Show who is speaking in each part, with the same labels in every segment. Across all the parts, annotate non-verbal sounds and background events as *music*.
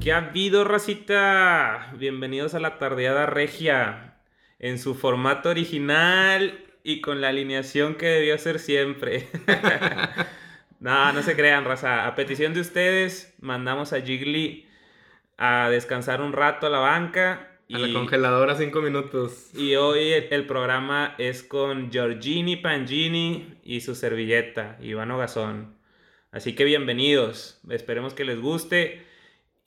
Speaker 1: ¿Qué ha habido, racita? Bienvenidos a la tardeada regia. En su formato original y con la alineación que debió ser siempre. *laughs* no, no se crean, raza. A petición de ustedes, mandamos a Jiggly a descansar un rato a la banca.
Speaker 2: A la congeladora cinco minutos.
Speaker 1: Y hoy el, el programa es con Giorgini Pangini y su servilleta, Ivano Gazón. Así que bienvenidos. Esperemos que les guste.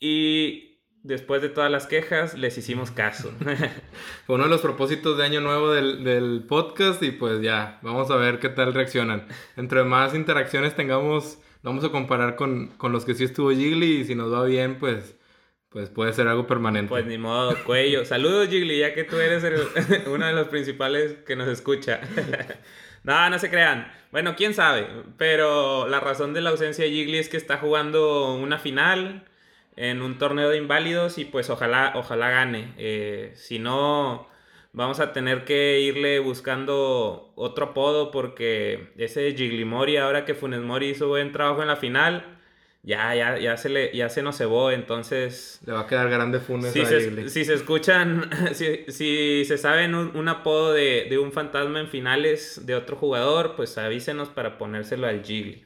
Speaker 1: Y después de todas las quejas, les hicimos caso. *laughs* *laughs*
Speaker 2: Fue uno de los propósitos de año nuevo del, del podcast y pues ya, vamos a ver qué tal reaccionan. Entre más interacciones tengamos, vamos a comparar con, con los que sí estuvo Jiggly y si nos va bien, pues pues puede ser algo permanente.
Speaker 1: Pues ni modo, cuello. *laughs* Saludos, Jiggly, ya que tú eres el- uno de los principales que nos escucha. no, no se crean. Bueno, quién sabe. Pero la razón de la ausencia de Jiggly es que está jugando una final en un torneo de inválidos y pues ojalá, ojalá gane. Eh, si no, vamos a tener que irle buscando otro apodo porque ese de Jiggly Mori, ahora que Funes Mori hizo buen trabajo en la final, ya, ya, ya se le, ya se nos cebó, entonces
Speaker 2: Le va a quedar grande Funes
Speaker 1: si
Speaker 2: a
Speaker 1: se, si se escuchan, *laughs* si, si se saben un, un apodo de, de un fantasma en finales de otro jugador, pues avísenos para ponérselo al Jiggly.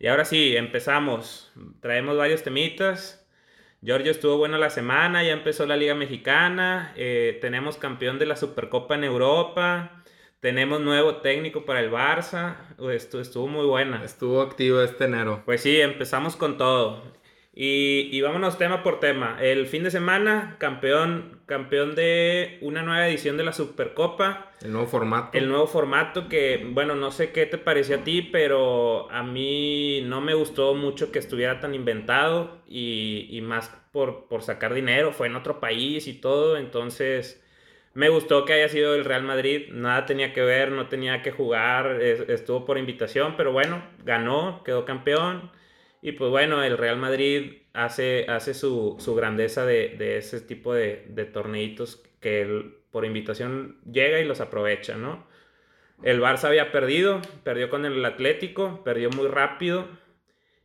Speaker 1: Y ahora sí, empezamos. Traemos varios temitas. Giorgio estuvo bueno la semana, ya empezó la Liga Mexicana, eh, tenemos campeón de la Supercopa en Europa, tenemos nuevo técnico para el Barça, estuvo, estuvo muy buena.
Speaker 2: Estuvo activo este enero.
Speaker 1: Pues sí, empezamos con todo. Y, y vámonos tema por tema. El fin de semana, campeón, campeón de una nueva edición de la Supercopa.
Speaker 2: El nuevo formato.
Speaker 1: El nuevo formato que, bueno, no sé qué te pareció a ti, pero a mí no me gustó mucho que estuviera tan inventado y, y más por, por sacar dinero. Fue en otro país y todo, entonces me gustó que haya sido el Real Madrid. Nada tenía que ver, no tenía que jugar, es- estuvo por invitación, pero bueno, ganó, quedó campeón. Y pues bueno, el Real Madrid hace, hace su, su grandeza de, de ese tipo de, de torneitos que él, por invitación llega y los aprovecha, ¿no? El Barça había perdido, perdió con el Atlético, perdió muy rápido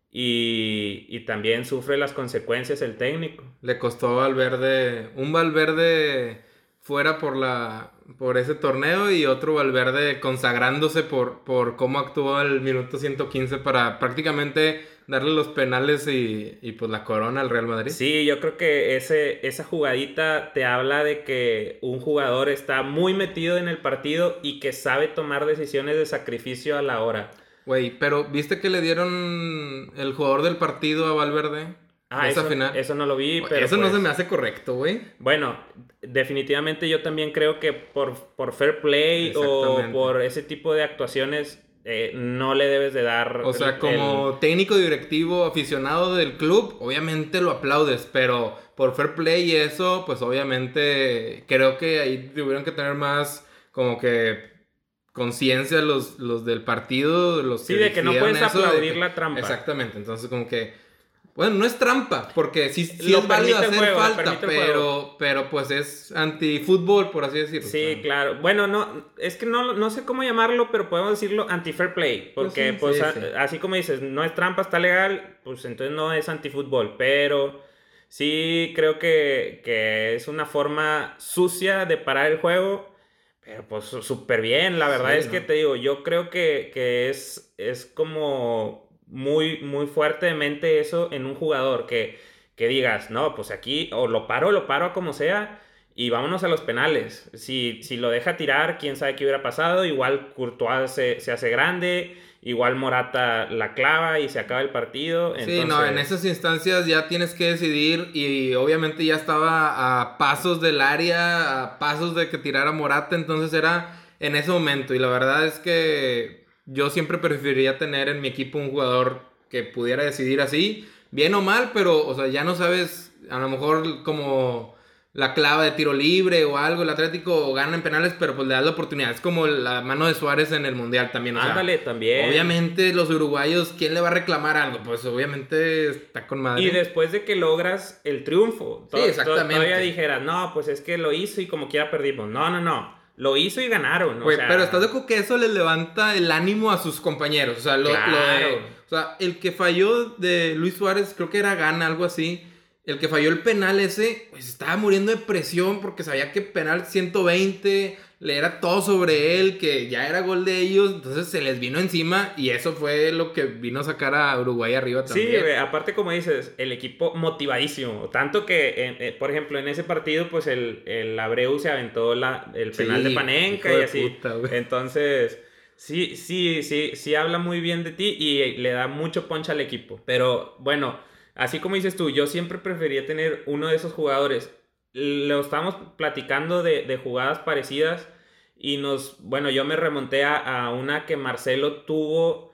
Speaker 1: y, y también sufre las consecuencias el técnico.
Speaker 2: Le costó Valverde, un Valverde fuera por la por ese torneo y otro Valverde consagrándose por, por cómo actuó el minuto 115 para prácticamente darle los penales y, y pues la corona al Real Madrid.
Speaker 1: Sí, yo creo que ese, esa jugadita te habla de que un jugador está muy metido en el partido y que sabe tomar decisiones de sacrificio a la hora.
Speaker 2: Güey, pero ¿viste que le dieron el jugador del partido a Valverde?
Speaker 1: Ah, eso,
Speaker 2: final.
Speaker 1: eso no lo vi, pero
Speaker 2: Eso no
Speaker 1: pues-
Speaker 2: se me hace correcto, güey.
Speaker 1: Bueno, definitivamente yo también creo que por, por fair play o por ese tipo de actuaciones eh, no le debes de dar...
Speaker 2: O sea,
Speaker 1: el-
Speaker 2: como técnico directivo aficionado del club, obviamente lo aplaudes, pero por fair play y eso, pues obviamente creo que ahí tuvieron que tener más como que conciencia los, los del partido, los
Speaker 1: Sí, de que no puedes
Speaker 2: eso,
Speaker 1: aplaudir
Speaker 2: que-
Speaker 1: la trampa.
Speaker 2: Exactamente, entoní como que bueno, no es trampa, porque sí, sí
Speaker 1: Lo
Speaker 2: es válido hacer
Speaker 1: juego,
Speaker 2: falta, pero, pero pues es anti-fútbol, por así decirlo.
Speaker 1: Sí, claro. Bueno, no, es que no, no sé cómo llamarlo, pero podemos decirlo anti-fair play. Porque,
Speaker 2: sí,
Speaker 1: pues,
Speaker 2: sí,
Speaker 1: a-
Speaker 2: sí.
Speaker 1: así como dices, no es trampa, está legal, pues entonces no es anti-fútbol. Pero sí creo que, que es una forma sucia de parar el juego. Pero pues súper bien, la verdad
Speaker 2: Sí,
Speaker 1: es que te digo, yo creo que, que es, es como muy, muy fuertemente eso en un jugador, que, que digas, no, pues aquí o lo paro, lo paro como sea, y vámonos a los penales. Si, si lo deja tirar, quién sabe qué hubiera pasado, igual Courtois se, se hace grande, igual Morata la clava y se acaba el partido.
Speaker 2: Sí, no, en
Speaker 1: entonces-
Speaker 2: esas instancias ya tienes que decidir y obviamente ya estaba a pasos del área, a pasos de que tirara Morata, entonces era en ese momento y la verdad es que yo siempre preferiría tener en mi equipo un jugador que pudiera decidir así, bien o mal, pero o sea, ya no sabes, a lo mejor como la clava de tiro libre o algo, el Atlético gana en penales, pero pues le das la oportunidad, es como la mano de Suárez en el Mundial también, o sea,
Speaker 1: Ándale, también.
Speaker 2: Obviamente los uruguayos, ¿quién le va a reclamar algo? Pues obviamente está con madre.
Speaker 1: Y después de que logras el triunfo, to-
Speaker 2: exactamente.
Speaker 1: todavía dijeras, no, pues es que lo hizo y como quiera perdimos. No, no, no. Lo hizo y ganaron. o sea,
Speaker 2: pero estás de acuerdo que eso le levanta el ánimo a sus compañeros. O sea, lo, o sea, el que falló de Luis Suárez, creo que era Gana, algo así. el que falló el penal ese, pues estaba muriendo de presión porque sabía que penal 120 le era todo sobre él, que ya era gol de ellos, entonces se les vino encima y eso fue lo que vino a sacar a Uruguay arriba también.
Speaker 1: Sí, aparte como dices, el equipo motivadísimo, tanto que, eh, por ejemplo, en ese partido, pues el, el Abreu se aventó la, el penal de Panenka y así. entonces, sí, sí, sí, sí habla muy bien de ti y le da mucho poncha al equipo. Pero bueno, así como dices tú, yo siempre prefería tener uno de esos jugadores lo estábamos platicando de, jugadas parecidas y nos, bueno, yo me remonté a, una que Marcelo tuvo,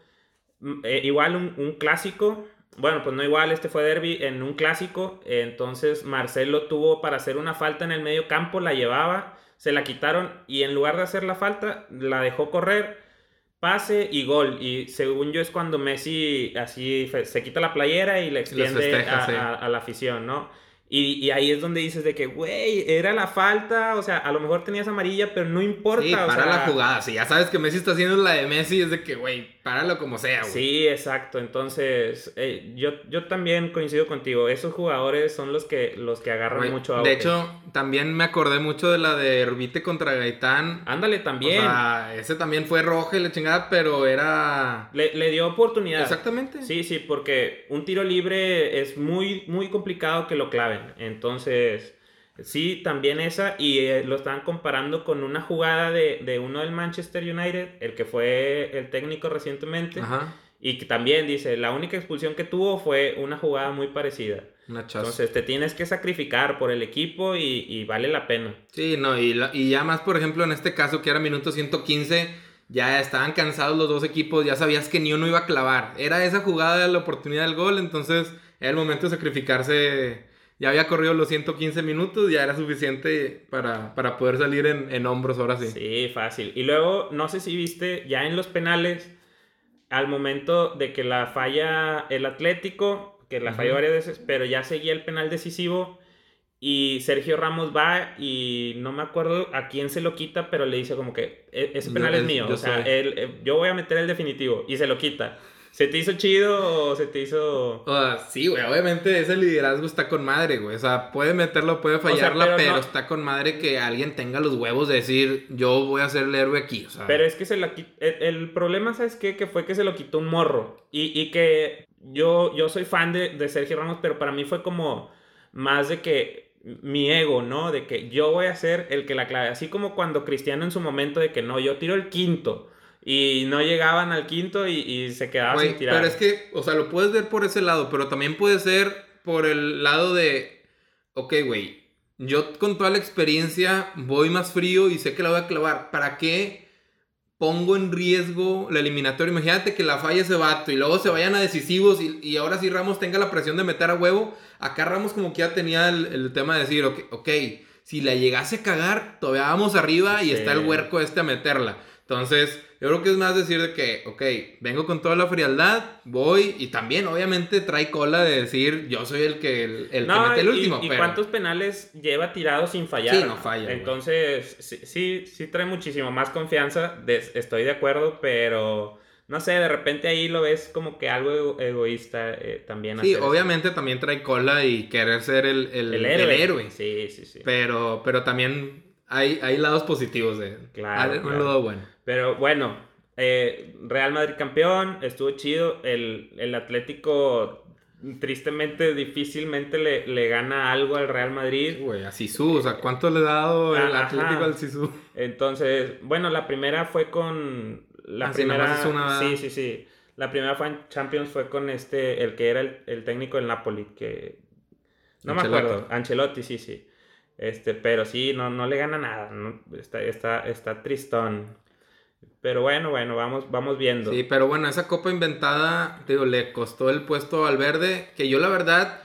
Speaker 1: mm, eh, igual un, clásico, bueno, pues no igual, este fue derby en un clásico, entonces Marcelo tuvo para hacer una falta en el medio campo, la llevaba, se la quitaron y en lugar de hacer la falta, la dejó correr, pase y gol. Y según yo es cuando Messi así se quita la playera y le extiende a la afición, ¿no? Y, y, ahí es donde dices de que, güey, era la falta, o sea, a lo mejor tenías amarilla, pero no importa. Sí,
Speaker 2: para la jugada, si ya sabes que Messi está haciendo la de Messi, es de que, güey, páralo como sea, güey.
Speaker 1: Sí, exacto, entonces, yo, yo también coincido contigo, esos jugadores son los que, los que agarran mucho
Speaker 2: a De hecho, también me acordé mucho de la de Herbite contra Gaitán.
Speaker 1: Ándale, también. O
Speaker 2: sea, ese también fue rojo y la chingada, pero era...
Speaker 1: Le, le dio oportunidad.
Speaker 2: Exactamente.
Speaker 1: Sí, sí, porque un tiro libre es muy, muy complicado que lo claven. Entonces, sí, también esa. Y eh, lo están comparando con una jugada de, uno del Manchester United, el que fue el técnico recientemente. Y que también dice, la única expulsión que tuvo fue una jugada muy parecida. Entonces te tienes que sacrificar por el equipo y, vale la pena.
Speaker 2: Sí, no, y, y ya más, por ejemplo, en este caso que era minuto 115, ya estaban cansados los dos equipos, ya sabías que ni uno iba a clavar. Era esa jugada la oportunidad del gol, entonces era el momento de sacrificarse ya había corrido los 115 minutos, ya era suficiente para, poder salir en, hombros ahora sí.
Speaker 1: Sí, fácil. Y luego, no sé si viste, ya en los penales, al momento de que la falla el Atlético, que la falló varias veces, pero ya seguía el penal decisivo. Y Sergio Ramos va y no me acuerdo a quién se lo quita, pero le dice como que e, ese penal es, mío. o sea, eh, yo voy a meter el definitivo y se lo quita. ¿Se te hizo chido o se te hizo.?
Speaker 2: Sí, güey. Obviamente ese liderazgo está con madre, güey. O sea, puede meterlo, puede fallarla, pero, está con madre que alguien tenga los huevos de decir, yo voy a ser el héroe aquí. O sea.
Speaker 1: Pero es que se la el, el, problema, ¿sabes qué? Que fue que se lo quitó un morro. Y, y que yo, yo soy fan de, de Sergio Ramos, pero para mí fue como más de que mi ego, ¿no? De que yo voy a ser el que la clave. Así como cuando Cristiano en su momento de que no, yo tiro el quinto. Y no llegaban al quinto y, se quedaban sin tirar.
Speaker 2: Pero es que, o sea, lo puedes ver por ese lado, pero también puede ser por el lado de, ok, güey, yo con toda la experiencia voy más frío y sé que la voy a clavar. ¿Para qué pongo en riesgo la eliminatoria? Imagínate que la falla ese vato y luego se vayan a decisivos y, ahora sí Ramos tenga la presión de meter a huevo. Acá Ramos como que ya tenía el, tema de decir, ok, ok, si la llegase a cagar, todavía vamos arriba y está el huerco este a meterla. Entonces yo creo que es más decir de que, ok, vengo con toda la frialdad, voy y también obviamente trae cola de decir yo soy el que, el, que mete el último.
Speaker 1: ¿Y, cuántos penales lleva tirado sin fallar?
Speaker 2: Sí, no falla.
Speaker 1: Entonces, sí, sí, trae muchísimo más confianza, estoy de acuerdo, pero no sé, de repente ahí lo ves como que algo egoísta eh, también.
Speaker 2: Sí, obviamente también trae cola y querer ser el, el, héroe.
Speaker 1: Sí, sí, sí.
Speaker 2: Pero, pero también hay, hay lados positivos de
Speaker 1: Claro.
Speaker 2: Un lado bueno.
Speaker 1: Pero bueno, eh, Real Madrid campeón, estuvo chido. El, Atlético, tristemente, difícilmente le, gana algo al Real Madrid.
Speaker 2: Güey, a Sisu, o sea, ¿cuánto le ha dado el Atlético al Sisu?
Speaker 1: Entonces, bueno, la primera fue con. La ah, primera. Sí, sí, sí. La primera fue en Champions, fue con este, el que era el, técnico del Napoli, que. No me acuerdo. Ancelotti, sí, sí. Este, pero sí, no, no le gana nada. Está, está, está tristón. Pero bueno, bueno, vamos, vamos viendo.
Speaker 2: Sí, pero bueno, esa copa inventada, digo, le costó el puesto al verde, que yo la verdad...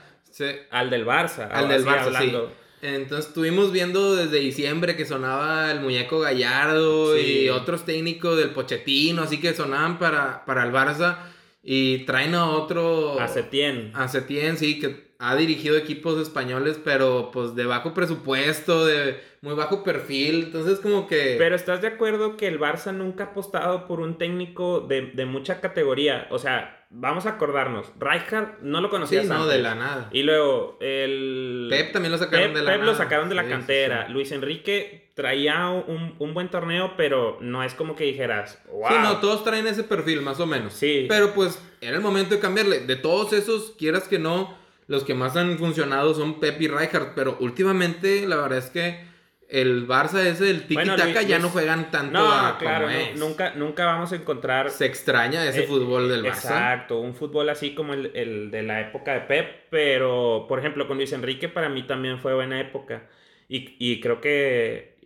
Speaker 1: Al del Barça.
Speaker 2: Al del Barça, hablando. Entonces estuvimos viendo desde diciembre que sonaba el muñeco Gallardo y otros técnicos del Pochettino, así que sonaban para, para el Barça. Y traen a otro...
Speaker 1: A Setién.
Speaker 2: A Setién, sí, que ha dirigido equipos españoles, pero pues de bajo presupuesto, de muy bajo perfil. Entonces, como que.
Speaker 1: Pero estás de acuerdo que el Barça nunca ha apostado por un técnico de, de mucha categoría. O sea, vamos a acordarnos. Rijkaard no lo conocías
Speaker 2: Sí, no,
Speaker 1: antes.
Speaker 2: de la nada.
Speaker 1: Y luego el.
Speaker 2: Pep también lo sacaron
Speaker 1: Pep-
Speaker 2: de la
Speaker 1: Pep
Speaker 2: nada.
Speaker 1: lo sacaron de la
Speaker 2: Sí,
Speaker 1: cantera.
Speaker 2: sí.
Speaker 1: Luis Enrique traía un, un buen torneo, pero no es como que dijeras, wow.
Speaker 2: Sí, no, todos traen ese perfil, más o menos.
Speaker 1: Sí.
Speaker 2: Pero pues era el momento de cambiarle. De todos esos, quieras que no, los que más han funcionado son Pep y Rijkaard. Pero últimamente, la verdad es que el Barça ese del
Speaker 1: Bueno,
Speaker 2: tiki-taka
Speaker 1: Luis-
Speaker 2: ya no juegan tanto
Speaker 1: No,
Speaker 2: a
Speaker 1: claro,
Speaker 2: como
Speaker 1: no,
Speaker 2: es.
Speaker 1: nunca, nunca vamos a encontrar
Speaker 2: Se extraña ese
Speaker 1: Eh,
Speaker 2: fútbol del Barça.
Speaker 1: Exacto, un fútbol así como el, el de la época de Pep, pero por ejemplo con Luis Enrique para mí también fue buena época y, y creo que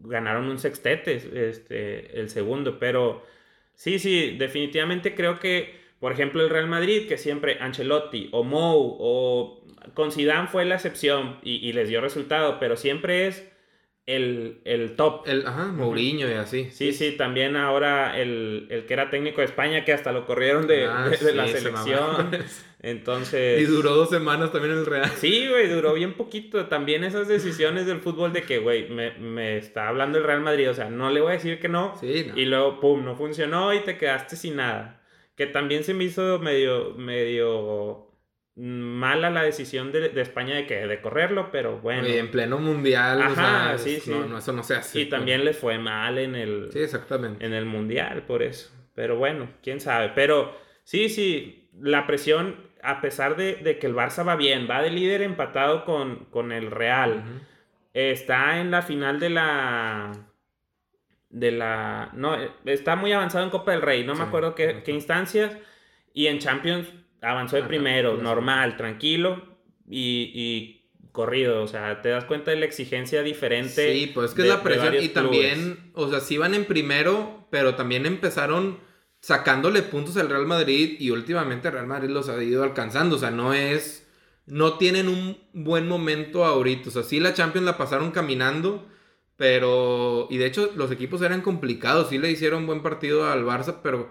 Speaker 1: ganaron un sextete, este, el segundo, pero sí, sí, definitivamente creo que, por ejemplo, el Real Madrid, que siempre Ancelotti o Mou o con Zidane fue la excepción y, y les dio resultado, pero siempre es el, el top.
Speaker 2: El, ajá, Mourinho y así.
Speaker 1: Sí, sí, también ahora el, el que era técnico de España, que hasta lo corrieron de,
Speaker 2: Ah,
Speaker 1: de- de la
Speaker 2: sí,
Speaker 1: selección. *laughs* Entonces.
Speaker 2: Y duró dos semanas también en el Real.
Speaker 1: Sí, güey, duró bien poquito. También esas decisiones del fútbol de que, güey, me, me está hablando el Real Madrid. O sea, no le voy a decir que no.
Speaker 2: Sí, no.
Speaker 1: Y luego, pum, no funcionó y te quedaste sin nada. Que también se me hizo medio, medio mala la decisión de, de España de que de correrlo, pero bueno.
Speaker 2: Oye, en pleno mundial, o
Speaker 1: Ajá,
Speaker 2: sea,
Speaker 1: sí,
Speaker 2: es-
Speaker 1: sí.
Speaker 2: No, no, eso no se hace.
Speaker 1: y también les fue mal en el,
Speaker 2: Sí, exactamente.
Speaker 1: en el mundial por eso. Pero bueno, quién sabe. Pero sí, sí, la presión, a pesar de, de que el Barça va bien, va de líder empatado con, con el Real, está en la final de la. De la. No, está muy avanzado en Copa del Rey, no
Speaker 2: Sí,
Speaker 1: me acuerdo qué, qué instancias. Y en Champions avanzó de primero, normal, tranquilo y, y corrido. O sea, te das cuenta de la exigencia diferente.
Speaker 2: Sí, pues es que
Speaker 1: de-
Speaker 2: es la presión y también, o sea, sí van en primero, pero también empezaron sacándole puntos al Real Madrid y últimamente el Real Madrid los ha ido alcanzando, o sea, no es, no tienen un buen momento ahorita, o sea, sí la Champions la pasaron caminando, pero, y de hecho los equipos eran complicados, sí le hicieron buen partido al Barça, pero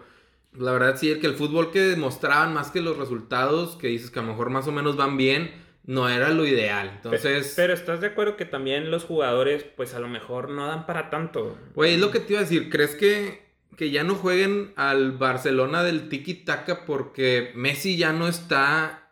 Speaker 2: la verdad sí, el que el fútbol que demostraban más que los resultados, que dices que a lo mejor más o menos van bien, no era lo ideal, entonces...
Speaker 1: Pero estás de acuerdo que también los jugadores, pues a lo mejor no dan para tanto.
Speaker 2: Güey, es lo que te iba a decir. ¿Crees que, que ya no jueguen al Barcelona del tiki-taka porque Messi ya no está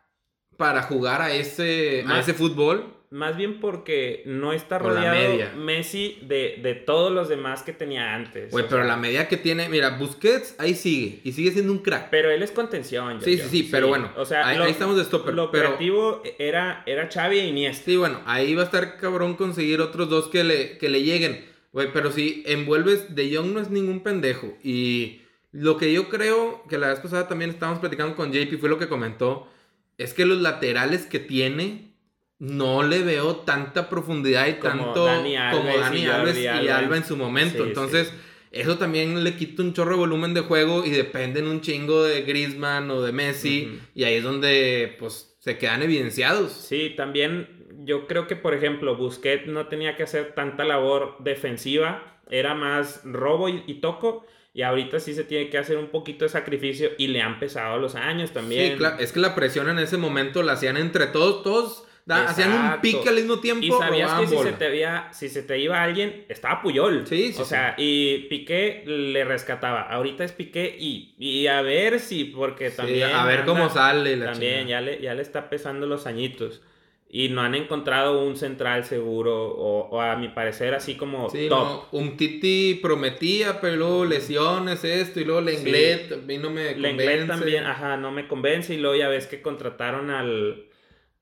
Speaker 2: para jugar a ese, a
Speaker 1: Más-
Speaker 2: ese fútbol?
Speaker 1: Más bien porque no está
Speaker 2: Por
Speaker 1: rodeado. Messi de, de todos los demás que tenía antes.
Speaker 2: Güey, pero
Speaker 1: sea,
Speaker 2: la medida que tiene... Mira, Busquets ahí sigue. Y sigue siendo un crack.
Speaker 1: Pero él es contención. yo-
Speaker 2: Sí,
Speaker 1: yo,
Speaker 2: sí, sí, pero bueno,
Speaker 1: O sea,
Speaker 2: ahí-
Speaker 1: lo,
Speaker 2: ahí estamos de stopper,
Speaker 1: Lo
Speaker 2: pero-
Speaker 1: creativo era, era Xavi e Iniesta.
Speaker 2: Sí, bueno, ahí va a estar cabrón conseguir otros dos que le, que le lleguen. Güey, pero si envuelves, De Jong no es ningún pendejo. Y lo que yo creo, que la vez pasada también estábamos platicando con JP, fue lo que comentó, es que los laterales que tiene, no le veo tanta profundidad y
Speaker 1: Como
Speaker 2: tanto
Speaker 1: Dani Alves
Speaker 2: como Dani
Speaker 1: y
Speaker 2: Alves y
Speaker 1: Alba.
Speaker 2: En su momento.
Speaker 1: Sí,
Speaker 2: Entonces,
Speaker 1: sí.
Speaker 2: eso también le quita un chorro de volumen de juego y dependen un chingo de Griezmann o de Messi. Y ahí es donde, pues, se quedan evidenciados.
Speaker 1: Sí, también yo creo que, por ejemplo, Busquets no tenía que hacer tanta labor defensiva, era más robo y, y toco, y ahorita sí se tiene que hacer un poquito de sacrificio y le han pesado los años también.
Speaker 2: Sí, claro. Es que la presión en ese momento la hacían entre todos. Todos da- hacían un pique al mismo tiempo.
Speaker 1: Y sabías que si se, te veía, si se te iba alguien, estaba Puyol.
Speaker 2: Sí, sí,
Speaker 1: O sea, y Piqué le rescataba. Ahorita es Piqué y, y a ver si, porque
Speaker 2: Sí,
Speaker 1: también.
Speaker 2: a ver cómo sale la
Speaker 1: También ya le, ya le está pesando los añitos. Y no han encontrado un central seguro, o, o a mi parecer, así como
Speaker 2: Sí,
Speaker 1: top.
Speaker 2: no, un Titi prometía, pero luego lesiones, esto, y luego Lenglet, a mí no me
Speaker 1: Lenglet
Speaker 2: convence.
Speaker 1: también, ajá, no me convence. Y luego ya ves que contrataron al,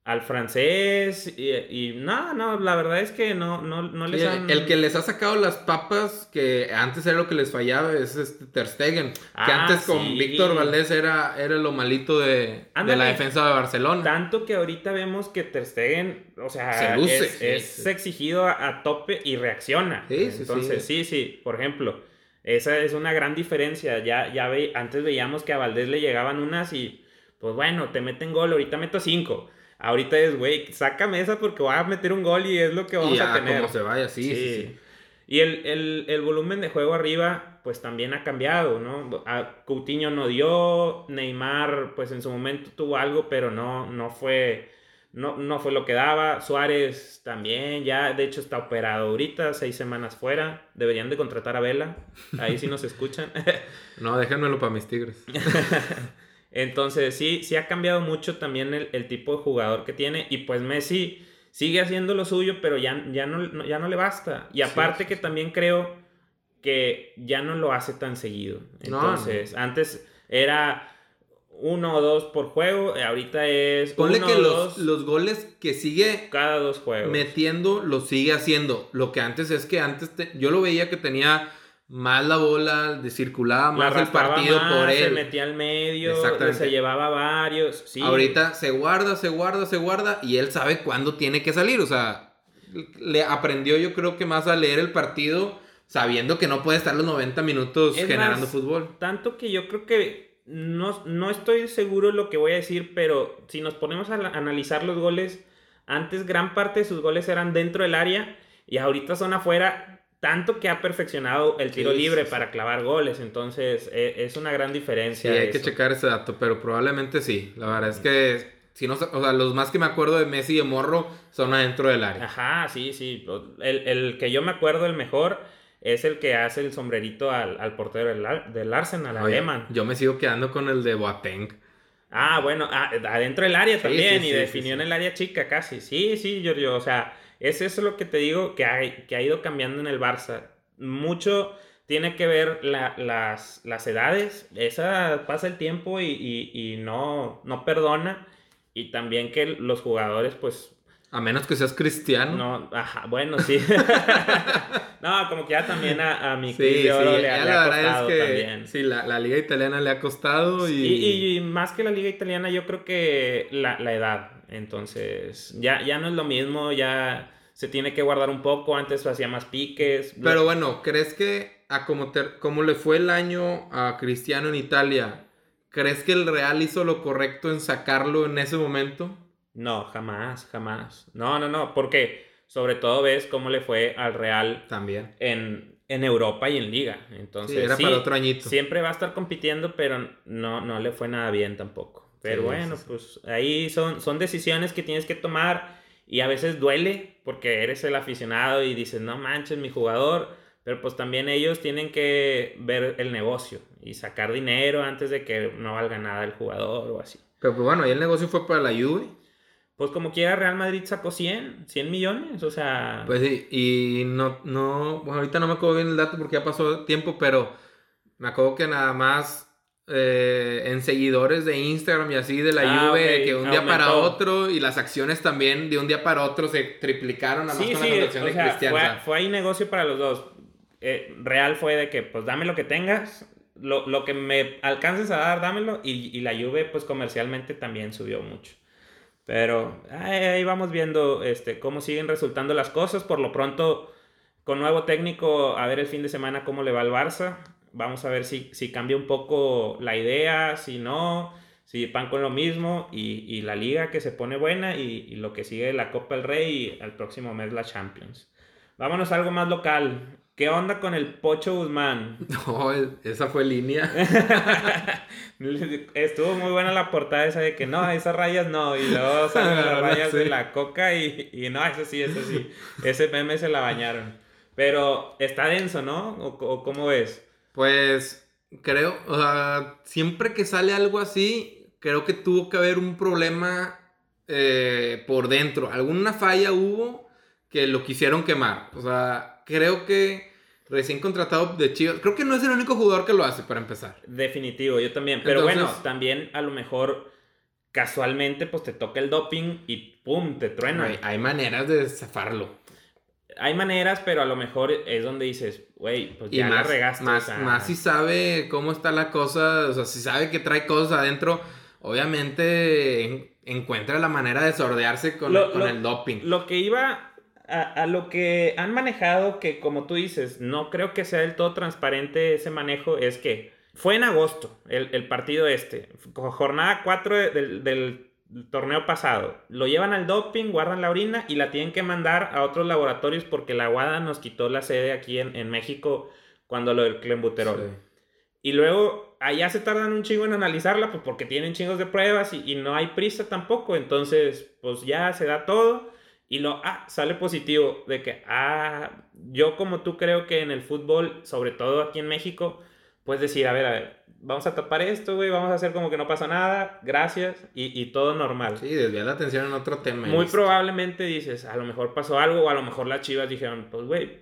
Speaker 1: al francés. Y, y no, no, la verdad es que no, no, no
Speaker 2: Sí,
Speaker 1: les han.
Speaker 2: El que les ha sacado las papas, que antes era lo que les fallaba, es este Ter Stegen. que
Speaker 1: Ah,
Speaker 2: antes con. Víctor Valdés era, era lo malito de, de la defensa de Barcelona.
Speaker 1: Tanto que ahorita vemos que Ter Stegen, o sea,
Speaker 2: Se luce,
Speaker 1: es,
Speaker 2: sí,
Speaker 1: es
Speaker 2: sí.
Speaker 1: exigido a, a tope y reacciona.
Speaker 2: Sí, sí,
Speaker 1: Entonces, sí. sí, por ejemplo, esa es una gran diferencia. Ya, ya ve, antes veíamos que a Valdés le llegaban unas y, pues bueno, te meten gol, ahorita meto cinco. Ahorita es, güey, sácame esa porque voy a meter un gol y es lo que vamos
Speaker 2: y
Speaker 1: a
Speaker 2: a
Speaker 1: tener.
Speaker 2: como se vaya, sí, sí, sí.
Speaker 1: Y el, el- el volumen de juego arriba, pues también ha cambiado, ¿no? A Coutinho no dio, Neymar, pues en su momento tuvo algo, pero no, no fue no, no fue lo que daba. Suárez también, ya de hecho está operado ahorita, seis semanas fuera. Deberían de contratar a Vela, ahí sí nos escuchan. *laughs*
Speaker 2: no, déjenmelo para mis tigres. *laughs*
Speaker 1: Entonces sí, sí ha cambiado mucho también el, tipo de jugador que tiene y pues Messi sigue haciendo lo suyo, pero ya, ya, no, ya no le basta. Y aparte que también creo que ya no lo hace tan seguido. Entonces, antes era uno o dos por juego, eh, ahorita es.
Speaker 2: Ponle que los, los goles que sigue.
Speaker 1: Cada dos juegos.
Speaker 2: Metiendo, lo sigue haciendo. Lo que antes es que antes yo lo veía que tenía más la bola, de circulaba más el partido por él.
Speaker 1: Se metía al medio, se llevaba varios. Sí.
Speaker 2: Ahorita se guarda, se guarda, se guarda y él sabe cuándo tiene que salir. O sea, le aprendió yo creo que más a leer el partido sabiendo que no puede estar los 90 minutos generando fútbol.
Speaker 1: Tanto que yo creo que no, no estoy seguro de lo que voy a decir, pero si nos ponemos a analizar los goles, antes gran parte de sus goles eran dentro del área y ahorita son afuera, tanto que ha perfeccionado el tiro libre para clavar goles, entonces e, es una gran diferencia.
Speaker 2: Sí, hay que checar ese dato, pero probablemente sí. La verdad es que si no, o sea, los más que me acuerdo de Messi y de Morro son adentro del área.
Speaker 1: Ajá, sí, sí. El, el que yo me acuerdo el mejor es el que hace el sombrerito al, portero del, del Arsenal, Alemán.
Speaker 2: Yo me sigo quedando con el de Boateng.
Speaker 1: Ah, bueno, ah, adentro del área también, y definió en el área chica casi. Sí, sí, yo, o sea, es eso lo que te digo que, hay, que ha ido cambiando en el Barça. Mucho tiene que ver las, las edades, esa pasa el tiempo y, y, no, no perdona. Y también que los jugadores, pues,
Speaker 2: a menos que seas cristiano.
Speaker 1: No, ajá, bueno, sí. *laughs* no, como que ya también a, mi sí, sí, le, ha, costado también.
Speaker 2: Sí, la, liga italiana le ha costado
Speaker 1: y... y... más que la liga italiana, yo creo que la, edad. Entonces, ya, ya no es lo mismo, ya se tiene que guardar un poco. Antes hacía más piques.
Speaker 2: Pero bueno, ¿crees que a como, como le fue el año a Cristiano en Italia, ¿crees que el Real hizo lo correcto en sacarlo en ese momento?
Speaker 1: No, jamás, jamás. No, no, no, porque sobre todo ves cómo le fue al Real
Speaker 2: también
Speaker 1: en, en Europa y en Liga. Entonces,
Speaker 2: sí, era para otro añito.
Speaker 1: Siempre va a estar compitiendo, pero no, no le fue nada bien tampoco. Pero bueno, pues ahí son, son decisiones que tienes que tomar y a veces duele porque eres el aficionado y dices, no manches mi jugador, pero pues también ellos tienen que ver el negocio y sacar dinero antes de que no valga nada el jugador o así.
Speaker 2: Pero pues bueno, ahí el negocio fue para la Juve
Speaker 1: pues como quiera Real Madrid sacó 100, 100 millones, o sea...
Speaker 2: Pues sí, y no, no, bueno, ahorita no me acuerdo bien el dato porque ya pasó tiempo, pero me acuerdo que nada más eh, en seguidores de Instagram y así de la ah, Juve, que un día para otro, y las acciones también de un día para otro se triplicaron
Speaker 1: nada más con la de Cristiano. Fue, fue, ahí negocio para los dos. Eh, Real fue de que, pues dame lo que tengas, lo, lo que me alcances a dar, dámelo, y, y la Juve, pues comercialmente también subió mucho. Pero ahí vamos viendo este, cómo siguen resultando las cosas. Por lo pronto, con nuevo técnico, a ver el fin de semana cómo le va al Barça. Vamos a ver si, si cambia un poco la idea, si no, si van con lo mismo y, y la liga que se pone buena y, y, lo que sigue la Copa del Rey y el próximo mes la Champions. Vámonos a algo más local. ¿Qué onda con el Pocho Guzmán? *laughs*
Speaker 2: No, esa fue línea. *laughs*
Speaker 1: Estuvo muy buena la portada esa de que no, esas rayas no. Y luego *laughs* salen las rayas de la coca y, y, no, eso sí, eso sí. Ese meme se la bañaron. Pero está denso, ¿no? ¿O, cómo ves?
Speaker 2: Pues creo, o sea, siempre que sale algo así, creo que tuvo que haber un problema eh, por dentro. Alguna falla hubo que lo quisieron quemar. O sea, creo que recién contratado de Chivas. Creo que no es el único jugador que lo hace para empezar.
Speaker 1: Definitivo, yo también. Pero bueno, también a lo mejor casualmente pues te toca el doping y pum, te truena.
Speaker 2: Hay, maneras de zafarlo.
Speaker 1: Hay maneras, pero a lo mejor es donde dices, güey, pues ya la regaste.
Speaker 2: Más, más si sabe cómo está la cosa, o sea, si sabe que trae cosas adentro, obviamente encuentra la manera de sordearse con, con el doping.
Speaker 1: Lo que iba a, lo que han manejado, que como tú dices, no creo que sea del todo transparente ese manejo, es que fue en agosto el, partido este, jornada 4 del, torneo pasado. Lo llevan al doping, guardan la orina y la tienen que mandar a otros laboratorios porque la Guada nos quitó la sede aquí en, México cuando lo del clenbuterol. Y luego allá se tardan un chingo en analizarla, pues porque tienen chingos de pruebas y, y no hay prisa tampoco. Entonces, pues ya se da todo y lo, ah, sale positivo de que, ah, yo como tú creo que en el fútbol, sobre todo aquí en México, puedes decir, a ver, a ver, vamos a tapar esto, güey, vamos a hacer como que no pasa nada, gracias, y, y todo normal.
Speaker 2: Sí, desviar la atención en otro tema.
Speaker 1: Muy probablemente dices, a lo mejor pasó algo, o a lo mejor las chivas dijeron, pues, güey,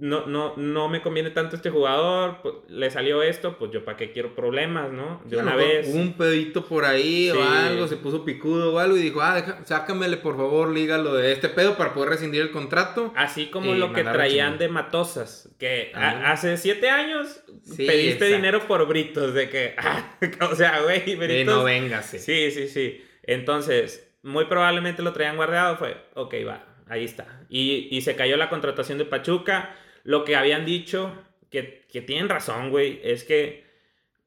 Speaker 1: no, no, no me conviene tanto este jugador, pues, le salió esto, pues yo para qué quiero problemas, ¿no? De
Speaker 2: Sí,
Speaker 1: una vez.
Speaker 2: un pedito por ahí
Speaker 1: Sí.
Speaker 2: o algo, se puso picudo o algo y dijo, ah, deja- sácamele por favor, lígalo de este pedo para poder rescindir el contrato.
Speaker 1: Así como lo que traían de matosas, que a- hace siete años
Speaker 2: Sí,
Speaker 1: pediste
Speaker 2: exacto.
Speaker 1: dinero por britos, de que, *laughs* ah, o sea, güey,
Speaker 2: De
Speaker 1: britos.
Speaker 2: no véngase.
Speaker 1: Sí, sí, sí. Entonces, muy probablemente lo traían guardado. Fue, ok, va, ahí está. Y, y se cayó la contratación de Pachuca. Lo que habían dicho, que, que tienen razón, güey, es que,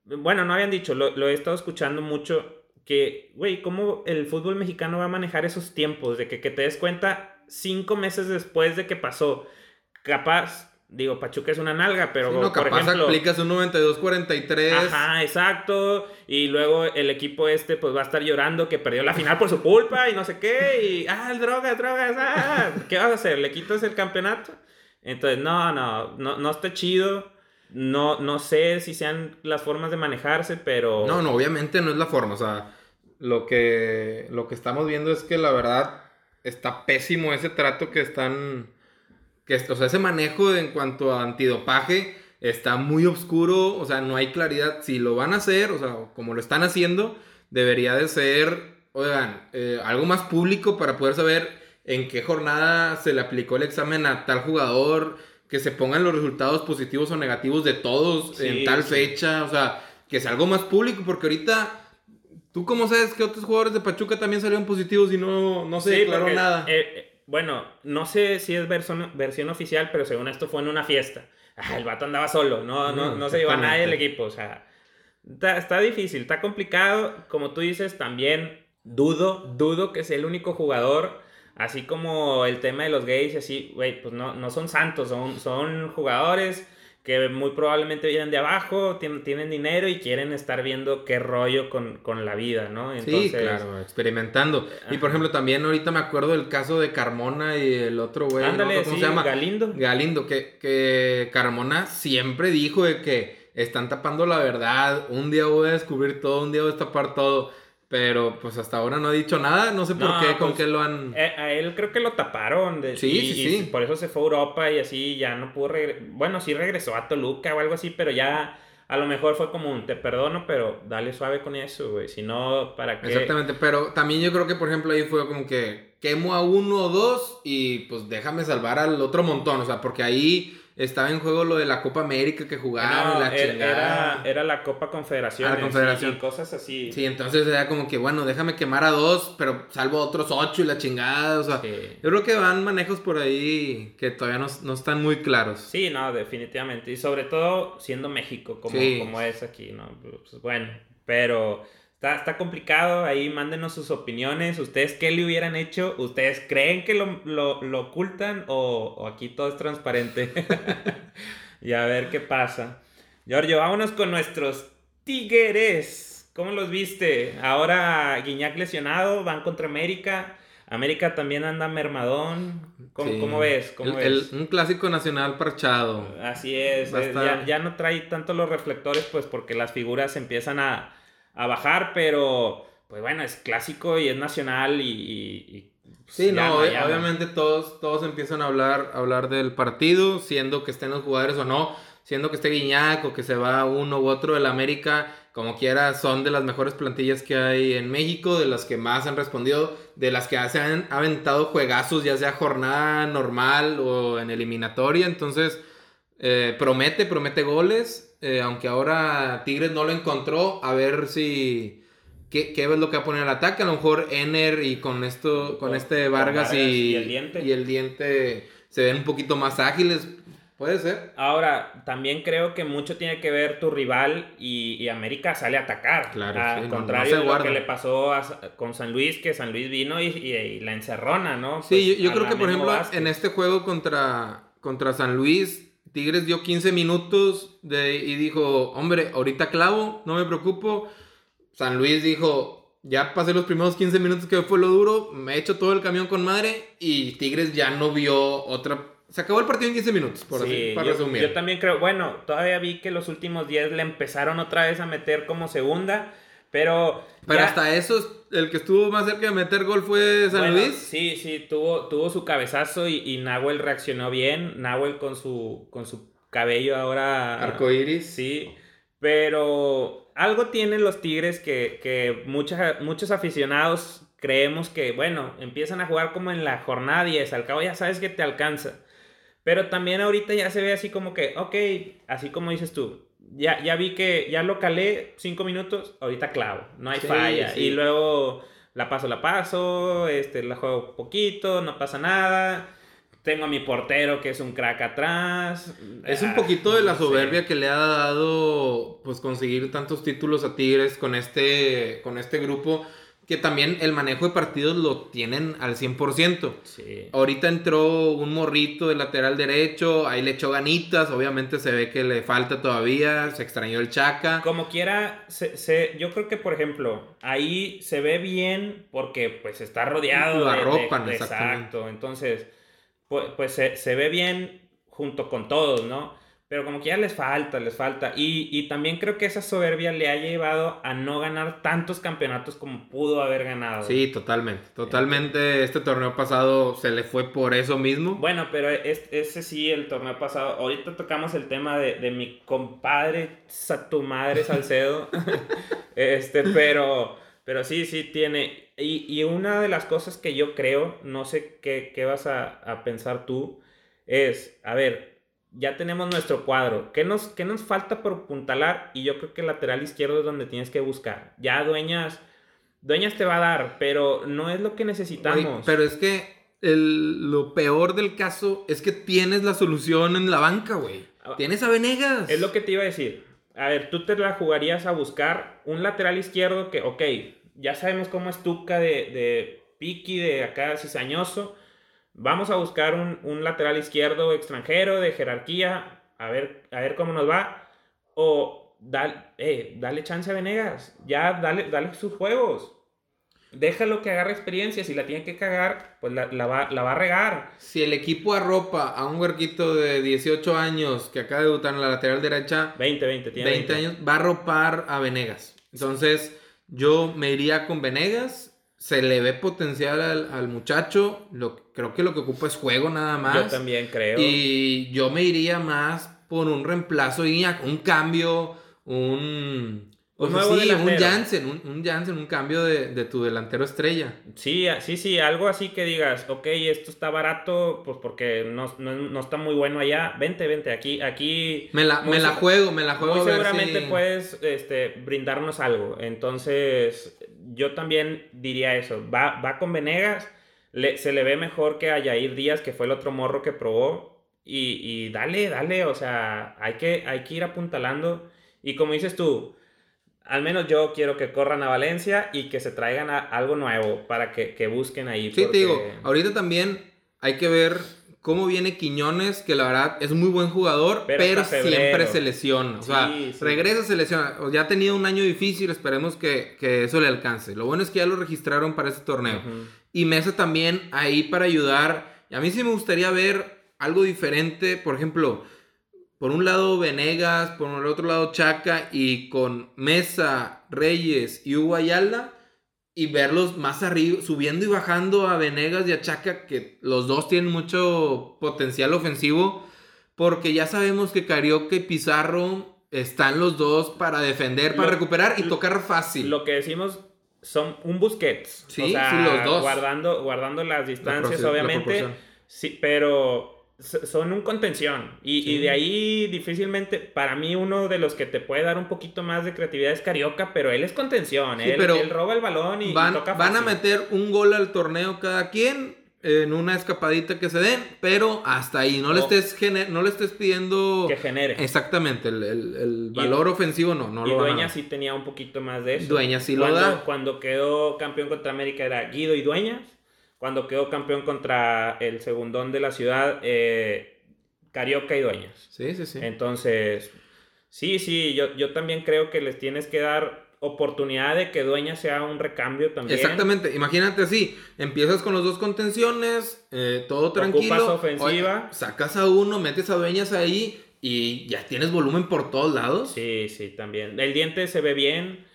Speaker 1: bueno, no habían dicho, lo, lo he estado escuchando mucho, que, güey, ¿cómo el fútbol mexicano va a manejar esos tiempos? De que, que te des cuenta cinco meses después de que pasó. Capaz, digo, Pachuca es una nalga, pero,
Speaker 2: Sí, no,
Speaker 1: por
Speaker 2: capaz
Speaker 1: ejemplo...
Speaker 2: aplicas un 92-43.
Speaker 1: Ajá, exacto. Y luego el equipo este pues va a estar llorando que perdió la final por su culpa y no sé qué. Y, ah, drogas, drogas, ah. ¿Qué vas a hacer? ¿Le quitas el campeonato? Entonces, no, no, no, no está chido. No, no sé si sean las formas de manejarse, pero...
Speaker 2: No, no, obviamente no es la forma. O sea, lo que, lo que estamos viendo es que la verdad está pésimo ese trato que están. Que, o sea, ese manejo en cuanto a antidopaje está muy oscuro. O sea, no hay claridad. Si lo van a hacer, o sea, como lo están haciendo, debería de ser, oigan, eh, algo más público para poder saber en qué jornada se le aplicó el examen a tal jugador. Que se pongan los resultados positivos o negativos de todos
Speaker 1: Sí,
Speaker 2: en tal
Speaker 1: sí.
Speaker 2: fecha. O sea, que sea algo más público, porque ahorita. ¿Tú cómo sabes que otros jugadores de Pachuca también salieron positivos y no, no se
Speaker 1: Sí,
Speaker 2: declaró
Speaker 1: porque,
Speaker 2: nada?
Speaker 1: eh, eh, bueno, no sé si es versión, versión oficial, pero según esto fue en una fiesta. Ah, el vato andaba solo, no, no, no se llevó a nadie del equipo. O sea, está, está difícil, está complicado. Como tú dices, también dudo, dudo que sea el único jugador. Así como el tema de los gays, y así, güey, pues no, no son santos, son, son jugadores que muy probablemente vienen de abajo, tienen, tienen dinero y quieren estar viendo qué rollo con, con la vida, ¿no?
Speaker 2: sí, claro, experimentando. Y por ejemplo, también ahorita me acuerdo del caso de Carmona y el otro güey,
Speaker 1: Ándale,
Speaker 2: ¿cómo
Speaker 1: sí,
Speaker 2: se llama?
Speaker 1: Galindo.
Speaker 2: Galindo, que, que Carmona siempre dijo de que están tapando la verdad, un día voy a descubrir todo, un día voy a destapar todo, pero pues hasta ahora no ha dicho nada, no sé por
Speaker 1: No,
Speaker 2: qué, con
Speaker 1: pues,
Speaker 2: qué lo han...
Speaker 1: Eh, a él creo que lo taparon. De,
Speaker 2: Sí,
Speaker 1: y-
Speaker 2: sí,
Speaker 1: y
Speaker 2: sí.
Speaker 1: por eso se fue a Europa y así ya no pudo regresar. Bueno, sí regresó a Toluca o algo así, pero ya a lo mejor fue como un te perdono, pero dale suave con eso, güey. Si no, ¿para qué?
Speaker 2: Exactamente, pero también yo creo que, por ejemplo, ahí fue como que quemo a uno o dos y pues déjame salvar al otro montón, o sea, porque ahí estaba en juego lo de la Copa América que jugaron,
Speaker 1: No,
Speaker 2: la
Speaker 1: era,
Speaker 2: chingada.
Speaker 1: era, era la Copa Confederación.
Speaker 2: Ah, la Confederación.
Speaker 1: Y cosas así.
Speaker 2: Sí, entonces era como que, bueno, déjame quemar a dos, pero salvo a otros ocho y la chingada, o sea,
Speaker 1: Sí.
Speaker 2: yo creo que van manejos por ahí que todavía no, no están muy claros.
Speaker 1: Sí, no, definitivamente. Y sobre todo siendo México, como,
Speaker 2: Sí.
Speaker 1: como es aquí, ¿no? Pues bueno, pero está, está complicado. Ahí mándenos sus opiniones. ¿Ustedes qué le hubieran hecho? ¿Ustedes creen que lo, lo- lo ocultan o, o aquí todo es transparente? *laughs* y a ver qué pasa. Giorgio, vámonos con nuestros Tigres. ¿Cómo los viste? Ahora Guiñac lesionado, van contra América. América también anda mermadón. ¿Cómo,
Speaker 2: Sí.
Speaker 1: cómo ves? ¿Cómo
Speaker 2: El-
Speaker 1: ves?
Speaker 2: el- un clásico nacional parchado.
Speaker 1: Así es,
Speaker 2: estar-
Speaker 1: ya, ya no trae tanto los reflectores, pues porque las figuras empiezan a, a bajar, pero pues bueno, es clásico y es nacional y... y- y, pues,
Speaker 2: Sí, no, obviamente todos, todos empiezan a hablar, a hablar del partido, siendo que estén los jugadores o no, siendo que esté Guiñac o que se va uno u otro del América, como quiera, son de las mejores plantillas que hay en México, de las que más han respondido, de las que se han aventado juegazos, ya sea jornada normal o en eliminatoria, entonces eh, promete, promete goles, eh, aunque ahora Tigres no lo encontró, a ver si... ¿Qué, qué es lo que va a poner al ataque? A lo mejor Ener y con esto, con este Vargas,
Speaker 1: Vargas
Speaker 2: y,
Speaker 1: y el Diente.
Speaker 2: y el diente se ven un poquito más ágiles. Puede ser.
Speaker 1: Ahora, también creo que mucho tiene que ver tu rival y, y América sale a atacar.
Speaker 2: Claro,
Speaker 1: Al
Speaker 2: sí, no- no
Speaker 1: contrario de lo que le pasó a- con San Luis, que San Luis vino y, y- y la encerrona, ¿no?
Speaker 2: Sí,
Speaker 1: Pues,
Speaker 2: yo, yo
Speaker 1: a
Speaker 2: creo que por ejemplo
Speaker 1: Vázquez.
Speaker 2: en este juego contra, contra San Luis, Tigres dio 15 minutos de, y dijo, hombre, ahorita clavo, no me preocupo. San Luis dijo, ya pasé los primeros 15 minutos que fue lo duro, me he hecho todo el camión con madre y Tigres ya no vio otra... Se acabó el partido en 15 minutos, por así, para
Speaker 1: yo,
Speaker 2: resumir.
Speaker 1: Yo también creo, bueno, todavía vi que los últimos 10 le empezaron otra vez a meter como segunda, pero...
Speaker 2: Pero
Speaker 1: ya-
Speaker 2: hasta eso, el que estuvo más cerca de meter gol fue San
Speaker 1: Bueno,
Speaker 2: Luis.
Speaker 1: Sí, sí, tuvo, tuvo su cabezazo y, y Nahuel reaccionó bien. Nahuel con su, con su cabello ahora.
Speaker 2: Arcoiris.
Speaker 1: Sí, pero algo tienen los Tigres que, que mucha- muchos aficionados creemos que, bueno, empiezan a jugar como en la jornada 10, al cabo ya sabes que te alcanza. Pero también ahorita ya se ve así como que, ok, así como dices tú, ya, ya vi que ya lo calé cinco minutos, ahorita clavo, no hay
Speaker 2: Sí,
Speaker 1: falla.
Speaker 2: sí.
Speaker 1: Y luego la paso, la paso, este, la juego poquito, no pasa nada. Tengo a mi portero que es un crack atrás.
Speaker 2: Es un
Speaker 1: Ah,
Speaker 2: poquito de la soberbia que le ha dado pues conseguir tantos títulos a Tigres con este, con este grupo que también el manejo de partidos lo tienen al 100%.
Speaker 1: Sí.
Speaker 2: Ahorita entró un morrito de lateral derecho, ahí le echó ganitas, obviamente se ve que le falta todavía, se extrañó el Chaca.
Speaker 1: Como quiera, se, se- yo creo que, por ejemplo, ahí se ve bien porque pues está rodeado
Speaker 2: Lo
Speaker 1: de- de-
Speaker 2: arropan,
Speaker 1: de-
Speaker 2: exactamente.
Speaker 1: Exacto, entonces, pues, pues se, se ve bien junto con todos, ¿no? Pero como quiera les falta, les falta. Y, y también creo que esa soberbia le ha llevado a no ganar tantos campeonatos como pudo haber ganado.
Speaker 2: Sí, totalmente. Totalmente este torneo pasado se le fue por eso mismo.
Speaker 1: Bueno, pero es- ese sí, el torneo pasado. Ahorita tocamos el tema de, de mi compadre, sa- tu madre Salcedo. *laughs* este, pero, pero sí, sí tiene. Y, y una de las cosas que yo creo, no sé qué, qué vas a, a pensar tú, es, a ver, ya tenemos nuestro cuadro. ¿Qué nos, qué nos falta por puntalar? Y yo creo que el lateral izquierdo es donde tienes que buscar. Ya dueñas. Dueñas te va a dar, pero no es lo que necesitamos.
Speaker 2: Oye, pero es que el- lo peor del caso es que tienes la solución en la banca, güey.
Speaker 1: Ah,
Speaker 2: Tienes a Venegas.
Speaker 1: Es lo que te iba a decir. A ver, tú te la jugarías a buscar un lateral izquierdo que, ok, ya sabemos cómo es Tuca de, de piqui, de acá cizañoso. Vamos a buscar un, un lateral izquierdo extranjero de jerarquía, a ver, a ver cómo nos va. O dale, eh, dale chance a Venegas, ya dale, dale sus juegos. Déjalo que agarre experiencia. Si la tiene que cagar, pues la, la va, la va a regar.
Speaker 2: Si el equipo arropa a un huerquito de 18 años que acaba de debutar en la lateral derecha,
Speaker 1: 20, 20, tiene
Speaker 2: 20 años, va a arropar a Venegas. Entonces, yo me iría con Venegas. Se le ve potencial al, al muchacho. Lo, creo que lo que ocupa es juego nada más.
Speaker 1: Yo también creo.
Speaker 2: Y yo me iría más por un reemplazo, y un cambio, un...
Speaker 1: Un
Speaker 2: pues
Speaker 1: nuevo
Speaker 2: sí, un. Jansen, un, un Jansen, un cambio de, de tu delantero estrella.
Speaker 1: Sí, sí, sí, algo así que digas, ok, esto está barato, pues porque no, no, no está muy bueno allá, vente, vente, aquí, aquí
Speaker 2: Me la, me la juego, me la juego.
Speaker 1: muy
Speaker 2: a ver
Speaker 1: seguramente
Speaker 2: si-
Speaker 1: puedes este, brindarnos algo. Entonces, yo también diría eso, va, va con Venegas, le- se le ve mejor que a Yair Díaz, que fue el otro morro que probó, y, y dale, dale, o sea, hay que, hay que ir apuntalando, y como dices tú, al menos yo quiero que corran a Valencia y que se traigan a- algo nuevo para que, que busquen ahí.
Speaker 2: Sí, te digo, ahorita también hay que ver cómo viene Quiñones, que la verdad es muy buen jugador,
Speaker 1: Pero
Speaker 2: siempre se lesiona. O sea,
Speaker 1: Sí, sí.
Speaker 2: regresa, se lesiona. Ya ha tenido un año difícil, esperemos que, que eso le alcance. Lo bueno es que ya lo registraron para ese torneo. Y Mesa también ahí para ayudar. Y a mí sí me gustaría ver algo diferente. Por ejemplo, por un lado Venegas, por el otro lado Chaca y con Mesa, Reyes y Hugo Ayala. Y verlos más arriba, subiendo y bajando a Venegas y a Chaca, que los dos tienen mucho potencial ofensivo. Porque ya sabemos que Carioca y Pizarro están los dos para defender, para
Speaker 1: Lo-
Speaker 2: recuperar y
Speaker 1: lo-
Speaker 2: tocar fácil.
Speaker 1: Lo que decimos son un Busquets.
Speaker 2: Sí,
Speaker 1: o sea,
Speaker 2: sí, los dos.
Speaker 1: Guardando, guardando las distancias,
Speaker 2: la
Speaker 1: obviamente. Sí, pero son un contención. Y,
Speaker 2: Sí.
Speaker 1: y de ahí difícilmente, para mí uno de los que te puede dar un poquito más de creatividad es Carioca, pero él es contención.
Speaker 2: Sí,
Speaker 1: él,
Speaker 2: pero
Speaker 1: él roba el balón y, y
Speaker 2: van,
Speaker 1: toca
Speaker 2: van a
Speaker 1: fácil.
Speaker 2: meter un gol al torneo cada quien en una escapadita que se den, pero hasta ahí. No, le, estés no le estés pidiendo
Speaker 1: que genere.
Speaker 2: exactamente el, el- el
Speaker 1: Y-
Speaker 2: valor ofensivo, no, no
Speaker 1: y
Speaker 2: lo van a
Speaker 1: Dueñas
Speaker 2: dar.
Speaker 1: sí tenía un poquito más de eso.
Speaker 2: Dueñas sí lo
Speaker 1: cuando,
Speaker 2: da.
Speaker 1: Cuando quedó campeón contra América era Guido y Dueñas. Cuando quedó campeón contra el segundón de la ciudad, eh, Carioca y Dueñas.
Speaker 2: Sí, sí, sí.
Speaker 1: Entonces, sí, sí, yo, yo también creo que les tienes que dar oportunidad de que Dueña sea un recambio también.
Speaker 2: Exactamente, imagínate así, empiezas con los dos contenciones, eh, todo tranquilo.
Speaker 1: Ocupas ofensiva.
Speaker 2: Oye, sacas a uno, metes a Dueñas ahí y ya tienes volumen por todos lados.
Speaker 1: Sí, sí, también. El diente se ve bien.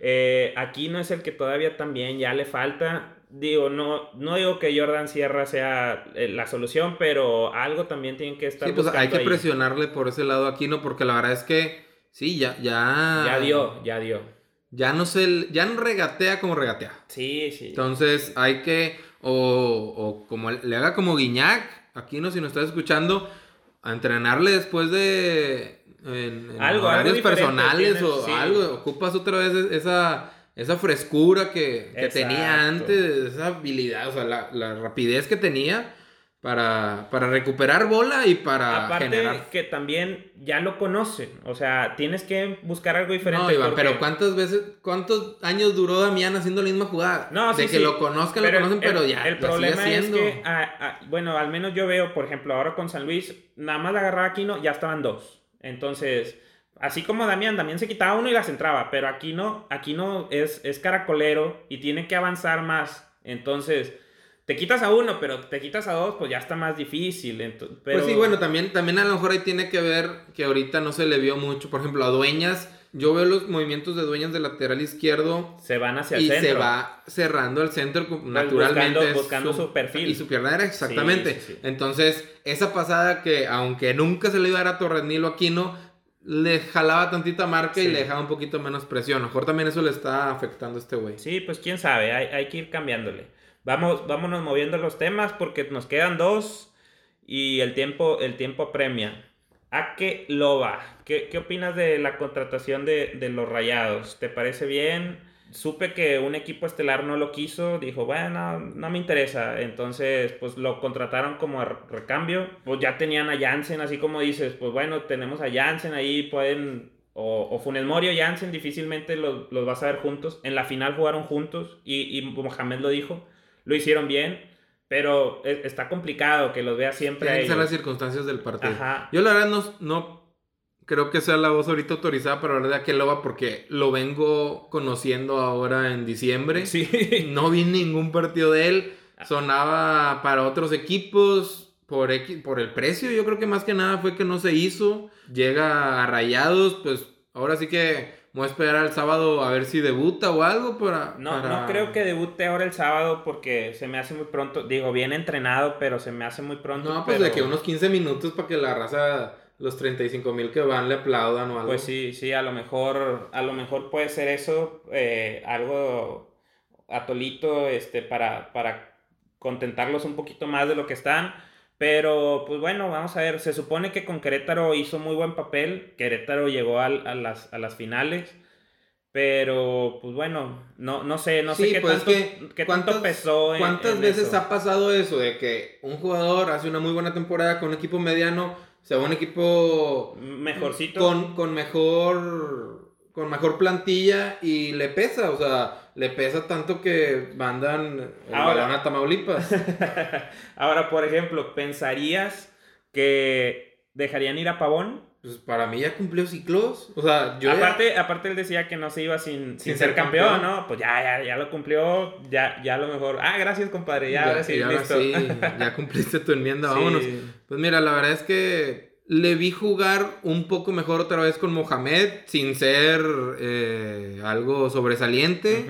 Speaker 1: Eh, aquí no es el que todavía también ya le falta. Digo, no, no digo que Jordan Sierra sea eh, la solución, pero algo también tienen que estar
Speaker 2: Sí, pues hay que
Speaker 1: ahí.
Speaker 2: presionarle por ese lado aquí, ¿no? Porque la verdad es que sí, ya, ya.
Speaker 1: Ya dio, ya dio.
Speaker 2: Ya no se, ya no regatea como regatea.
Speaker 1: Sí, sí.
Speaker 2: Entonces hay que, o, o como le haga como Guiñac, aquí no, si nos estás escuchando, a entrenarle después de en, en
Speaker 1: Algo, algo
Speaker 2: horarios
Speaker 1: diferente
Speaker 2: personales
Speaker 1: tienes,
Speaker 2: o
Speaker 1: sí.
Speaker 2: algo, ocupas otra vez esa, esa frescura que, que tenía antes, esa habilidad, o sea, la, la rapidez que tenía para, para recuperar bola y para
Speaker 1: Aparte
Speaker 2: generar...
Speaker 1: que también ya lo conocen, o sea, tienes que buscar algo diferente.
Speaker 2: No, Iván,
Speaker 1: porque-
Speaker 2: pero ¿cuántas veces, cuántos años duró Damián haciendo la misma jugada?
Speaker 1: No, sí,
Speaker 2: de que
Speaker 1: sí.
Speaker 2: lo conozcan, lo conocen,
Speaker 1: el-
Speaker 2: pero ya
Speaker 1: El
Speaker 2: la sigue
Speaker 1: problema es que, ah, ah, bueno, al menos yo veo, por ejemplo, ahora con San Luis, nada más la agarraba Aquino, ya estaban dos. Entonces, así como Damián, Damián se quitaba uno y las entraba, pero Aquino, Aquino es, es caracolero y tiene que avanzar más. Entonces, te quitas a uno, pero te quitas a dos, pues ya está más difícil. pero...
Speaker 2: Pues sí, bueno, también, también a lo mejor ahí tiene que ver que ahorita no se le vio mucho. Por ejemplo, a Dueñas, yo veo los movimientos de Dueñas del lateral izquierdo
Speaker 1: Se van hacia el
Speaker 2: y
Speaker 1: centro.
Speaker 2: se va cerrando al centro
Speaker 1: Pues
Speaker 2: naturalmente.
Speaker 1: buscando- su perfil.
Speaker 2: Y su pierna era exactamente.
Speaker 1: Sí, sí, sí.
Speaker 2: Entonces, esa pasada que aunque nunca se le iba a dar a Torrenilo Aquino, le jalaba tantita marca y le dejaba un poquito menos presión. A lo mejor también eso le está afectando a este güey.
Speaker 1: Sí, pues quién sabe, hay, hay que ir cambiándole. Vamos, vámonos moviendo los temas porque nos quedan dos y el tiempo, el tiempo apremia. Ake Loba, ¿qué, qué opinas de la contratación de, de los Rayados? ¿Te parece bien? Supe que un equipo estelar no lo quiso, dijo, bueno, no me interesa. Entonces, pues lo contrataron como a recambio. Pues ya tenían a Jansen, así como dices, pues bueno, tenemos a Jansen ahí, pueden o, o Funes Mori o Jansen difícilmente los, los vas a ver juntos. En la final jugaron juntos y, y Mohamed lo dijo. Lo hicieron bien, pero es- está complicado que los vea siempre
Speaker 2: Tienen que ser las circunstancias del partido.
Speaker 1: Ajá.
Speaker 2: Yo la verdad no, no creo que sea la voz ahorita autorizada para hablar de Akeloba porque lo vengo conociendo ahora en diciembre.
Speaker 1: Sí. *laughs*
Speaker 2: No vi ningún partido de él. Sonaba para otros equipos por, el precio. Yo creo que más que nada fue que no se hizo. Llega a Rayados, pues ahora sí que voy a esperar al sábado a ver si debuta o algo para...
Speaker 1: No,
Speaker 2: para-
Speaker 1: no creo que debute ahora el sábado porque se me hace muy pronto. Digo, bien entrenado, pero se me hace muy pronto.
Speaker 2: No, pues
Speaker 1: pero-
Speaker 2: de que unos 15 minutos para que la raza, los 35 mil que van, le aplaudan o algo.
Speaker 1: Pues sí, sí, a lo mejor, a lo mejor puede ser eso, eh, algo atolito, este, para, para contentarlos un poquito más de lo que están. Pero, pues bueno, vamos a ver. Se supone que con Querétaro hizo muy buen papel. Querétaro llegó al- a, las, a las finales. Pero, pues bueno, no, no sé, no sé qué,
Speaker 2: pues,
Speaker 1: tanto,
Speaker 2: que
Speaker 1: qué tanto
Speaker 2: ¿cuántas-
Speaker 1: pesó en-
Speaker 2: ¿Cuántas
Speaker 1: en
Speaker 2: veces
Speaker 1: eso?
Speaker 2: ha pasado eso de que un jugador hace una muy buena temporada con un equipo mediano, se va a un equipo
Speaker 1: Mejorcito.
Speaker 2: con, con mejor con mejor plantilla y le pesa, o sea, le pesa tanto que mandan el
Speaker 1: Ahora.
Speaker 2: balón a Tamaulipas. *laughs*
Speaker 1: Ahora, por ejemplo, ¿pensarías que dejarían ir a Pavón?
Speaker 2: Pues para mí ya cumplió ciclos, o sea, yo ya-
Speaker 1: aparte, aparte él decía que no se iba sin, sin,
Speaker 2: Sin
Speaker 1: ser
Speaker 2: ser
Speaker 1: campeón,
Speaker 2: campeón.
Speaker 1: ¿no? Pues ya, ya, ya lo cumplió, ya, ya a lo mejor. Ah, gracias, compadre, ya, ahora sí,
Speaker 2: y ahora
Speaker 1: listo.
Speaker 2: sí, ya *laughs* cumpliste tu enmienda,
Speaker 1: Sí.
Speaker 2: vámonos. Pues mira, la verdad es que le vi jugar un poco mejor otra vez con Mohamed, sin ser eh, algo sobresaliente.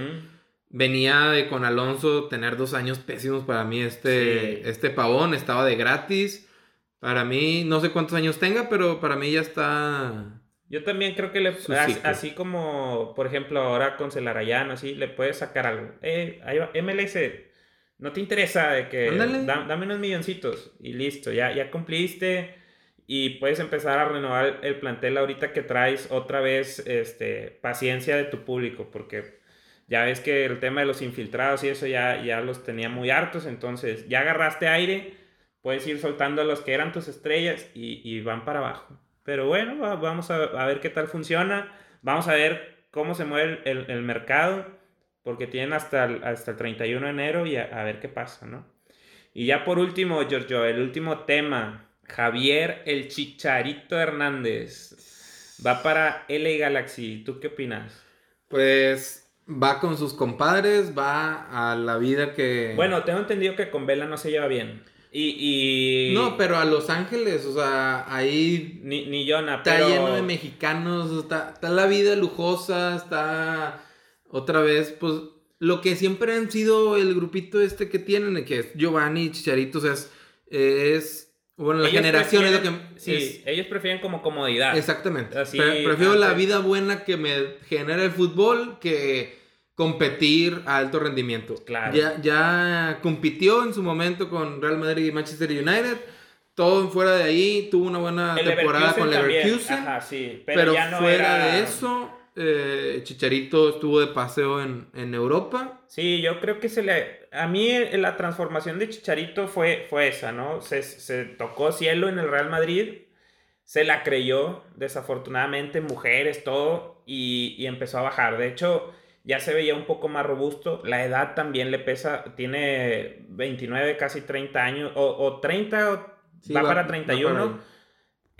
Speaker 2: Venía de con Alonso tener dos años pésimos para mí este,
Speaker 1: Sí.
Speaker 2: este pavón, estaba de gratis. Para mí, no sé cuántos años tenga, pero para mí ya está...
Speaker 1: Yo también creo que le,
Speaker 2: Su
Speaker 1: as-
Speaker 2: ciclo.
Speaker 1: así como, por ejemplo, ahora con Celarayán, así, le puedes sacar algo. Eh, ahí va, MLS, no te interesa de que
Speaker 2: Ándale.
Speaker 1: da- dame unos milloncitos y listo, ya, ya cumpliste y puedes empezar a renovar el plantel ahorita que traes otra vez este, paciencia de tu público, porque ya ves que el tema de los infiltrados y eso ya, ya los tenía muy hartos, entonces ya agarraste aire, puedes ir soltando a los que eran tus estrellas y, y van para abajo. Pero bueno, va- vamos a, a ver qué tal funciona. Vamos a ver cómo se mueve el, el- el mercado. Porque tienen hasta el, hasta el 31 de enero y a, a ver qué pasa, ¿no? Y ya por último, Giorgio, el último tema. Javier el Chicharito Hernández. Va para LA Galaxy. ¿Tú qué opinas?
Speaker 2: Pues va con sus compadres, va a la vida que...
Speaker 1: Bueno, tengo entendido que con Vela no se lleva bien. Y,
Speaker 2: No, pero a Los Ángeles, o sea, ahí...
Speaker 1: Ni, ni Jonah,
Speaker 2: Está
Speaker 1: pero...
Speaker 2: lleno de mexicanos, está, está la vida lujosa, está otra vez, pues lo que siempre han sido el grupito este que tienen, que es Giovanni, Chicharito, o sea, es, es bueno, la
Speaker 1: Ellos
Speaker 2: generación es lo que...
Speaker 1: Sí,
Speaker 2: es-
Speaker 1: ellos prefieren como comodidad.
Speaker 2: exactamente.
Speaker 1: Así,
Speaker 2: Pre- prefiero la vida buena que me genera el fútbol que competir a alto rendimiento.
Speaker 1: Claro.
Speaker 2: Ya, ya compitió en su momento con Real Madrid y Manchester United. Todo fuera de ahí, tuvo una buena
Speaker 1: El
Speaker 2: temporada con Leverkusen.
Speaker 1: Ajá, sí. Pero,
Speaker 2: Pero,
Speaker 1: ya no
Speaker 2: fuera
Speaker 1: era-
Speaker 2: de eso, eh, Chicharito estuvo de paseo en, en Europa.
Speaker 1: Sí, yo creo que se le... A mí la transformación de Chicharito fue, fue esa, ¿no? Se, se tocó cielo en el Real Madrid, se la creyó, desafortunadamente, mujeres, todo, y, y empezó a bajar. De hecho, ya se veía un poco más robusto. La edad también le pesa, tiene 29, casi 30 años, o, o 30, o
Speaker 2: Sí,
Speaker 1: va,
Speaker 2: va-
Speaker 1: para
Speaker 2: va
Speaker 1: 31.
Speaker 2: para ahí.